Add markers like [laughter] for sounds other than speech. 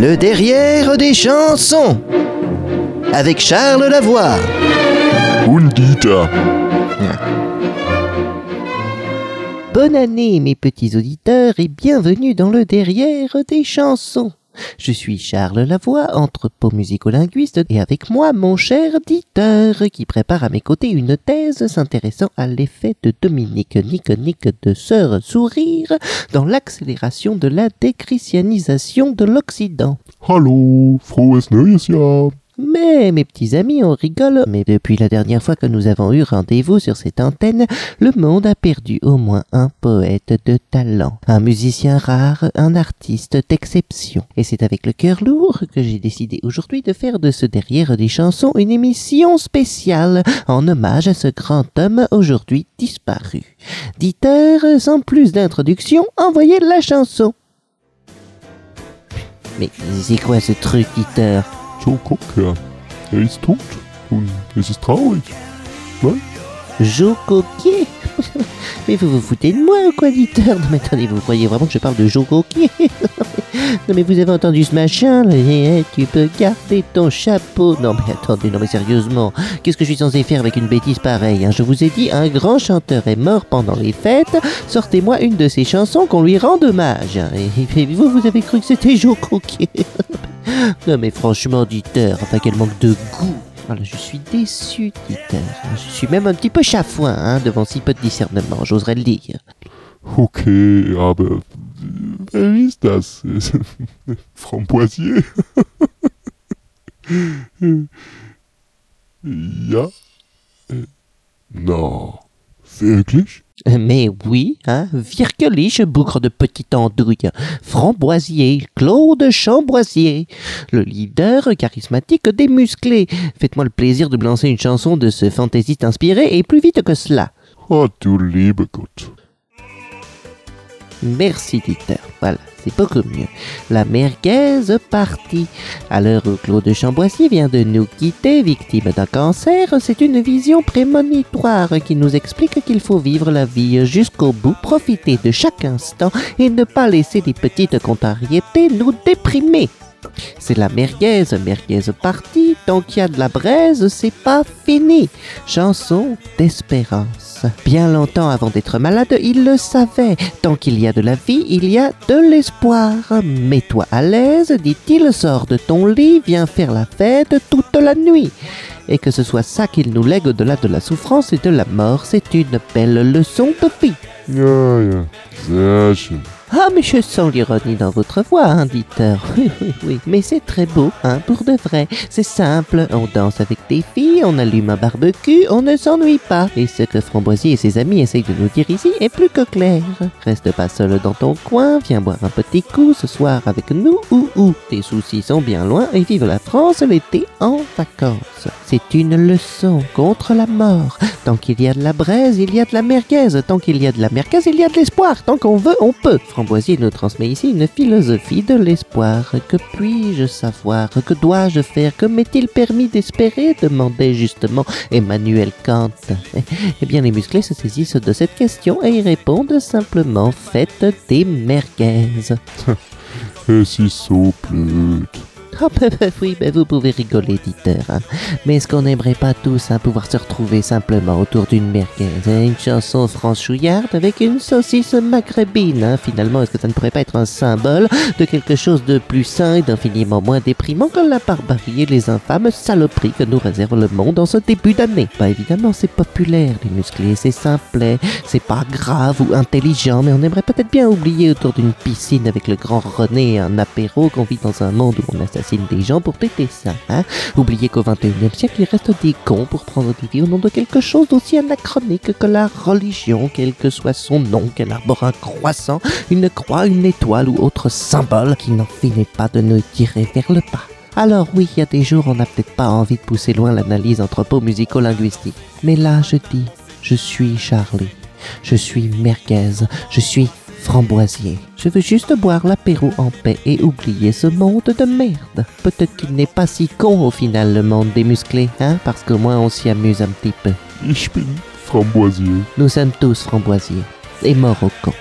Le derrière des chansons avec Charles Lavoie. Undita. Bonne année mes petits auditeurs et bienvenue dans le derrière des chansons. Je suis Charles Lavoie, anthropomusicolinguiste, et avec moi mon cher Dieter, qui prépare à mes côtés une thèse s'intéressant à l'effet de Dominique Niconique de Sœur Sourire dans l'accélération de la déchristianisation de l'Occident. Hallo. Mais, mes petits amis, on rigole, mais depuis la dernière fois que nous avons eu rendez-vous sur cette antenne, le monde a perdu au moins un poète de talent, un musicien rare, un artiste d'exception. Et c'est avec le cœur lourd que j'ai décidé aujourd'hui de faire de ce derrière des chansons une émission spéciale en hommage à ce grand homme aujourd'hui disparu. Dieter, sans plus d'introduction, envoyez la chanson. Mais c'est quoi ce truc, Dieter So, guck her. Er ist tot. Und es ist traurig. [laughs] Mais vous vous foutez de moi ou quoi, Non mais attendez, vous croyez vraiment que je parle de Joe Coquier [laughs] Non mais vous avez entendu ce machin là Eh, Tu peux garder ton chapeau Non mais attendez, non mais sérieusement, qu'est-ce que je suis censé faire avec une bêtise pareille hein? Je vous ai dit, un grand chanteur est mort pendant les fêtes, sortez-moi une de ses chansons qu'on lui rende hommage. Et, et vous, vous avez cru que c'était Joe Coquier [laughs] Non mais franchement, Dieter, enfin quel manque de goût voilà, je suis déçu, Dieter. Je suis même un petit peu chafouin hein, devant si peu de discernement, j'oserais le dire. Okay, aber wer ist das? Framboisier? [laughs] ja? Non. Wirklich? Mais oui, hein, Virkelich, bougre de petite andouille, Framboisier, Claude Chamboisier, le leader charismatique des musclés. Faites-moi le plaisir de me lancer une chanson de ce fantaisiste inspiré et plus vite que cela. Oh, du liebe Gott. Merci Dieter. Voilà, c'est beaucoup mieux. La merguez partie. À l'heure où Claude Chamboisier vient de nous quitter, victime d'un cancer, c'est une vision prémonitoire qui nous explique qu'il faut vivre la vie jusqu'au bout, profiter de chaque instant et ne pas laisser les petites contrariétés nous déprimer. C'est la merguez, merguez partie, tant qu'il y a de la braise, c'est pas fini. Chanson d'espérance. Bien longtemps avant d'être malade, il le savait. Tant qu'il y a de la vie, il y a de l'espoir. Mets-toi à l'aise, dit-il, sors de ton lit, viens faire la fête toute la nuit. Et que ce soit ça qu'il nous lègue au-delà de la souffrance et de la mort, c'est une belle leçon de vie. Ah, mais je sens l'ironie dans votre voix, hein, Dieter. [laughs] Oui, oui, oui. Mais c'est très beau, hein, pour de vrai. C'est simple. On danse avec des filles, on allume un barbecue, on ne s'ennuie pas. Et ce que Framboisier et ses amis essayent de nous dire ici est plus que clair. Reste pas seul dans ton coin, viens boire un petit coup ce soir avec nous ou ou. Tes soucis sont bien loin et vive la France l'été en vacances. C'est une leçon contre la mort. Tant qu'il y a de la braise, il y a de la merguez. Tant qu'il y a de la merguez, il y a de l'espoir. Tant qu'on veut, on peut. Framboisier nous transmet ici une philosophie de l'espoir. Que puis-je savoir? Que dois-je faire? Que m'est-il permis d'espérer? demandait justement Emmanuel Kant. [laughs] Eh bien, les musclés se saisissent de cette question et y répondent simplement Faites des merguez. [laughs] Ist so Ah bah, bah, oui, bah, vous pouvez rigoler, Dieter. hein. Mais est-ce qu'on n'aimerait pas tous hein, pouvoir se retrouver simplement autour d'une merguez hein, Une chanson franchouillarde avec une saucisse maghrébine. hein? Finalement, est-ce que ça ne pourrait pas être un symbole de quelque chose de plus sain et d'infiniment moins déprimant que la barbarie et les infâmes saloperies que nous réserve le monde en ce début d'année? Bah évidemment, c'est populaire, les musclés, c'est simplet, c'est pas grave ou intelligent, mais on aimerait peut-être bien oublier autour d'une piscine avec le grand René un apéro qu'on vit dans un monde où on assassine des gens pour péter ça. Hein Oubliez qu'au XXIe siècle, il reste des cons pour prendre des vies au nom de quelque chose d'aussi anachronique que la religion, quel que soit son nom, qu'elle arbore un croissant, une croix, une étoile ou autre symbole qui n'en finit pas de nous tirer vers le bas. Alors oui, il y a des jours, on n'a peut-être pas envie de pousser loin l'analyse anthropo-musico-linguistique. Mais là, je dis, je suis Charlie. Je suis merguez. Je suis framboisier. Je veux juste boire l'apéro en paix et oublier ce monde de merde. Peut-être qu'il n'est pas si con au final le monde des musclés, hein, parce qu'au moins on s'y amuse un petit peu. Ich bin Framboisier. Nous sommes tous framboisiers et morts au camp.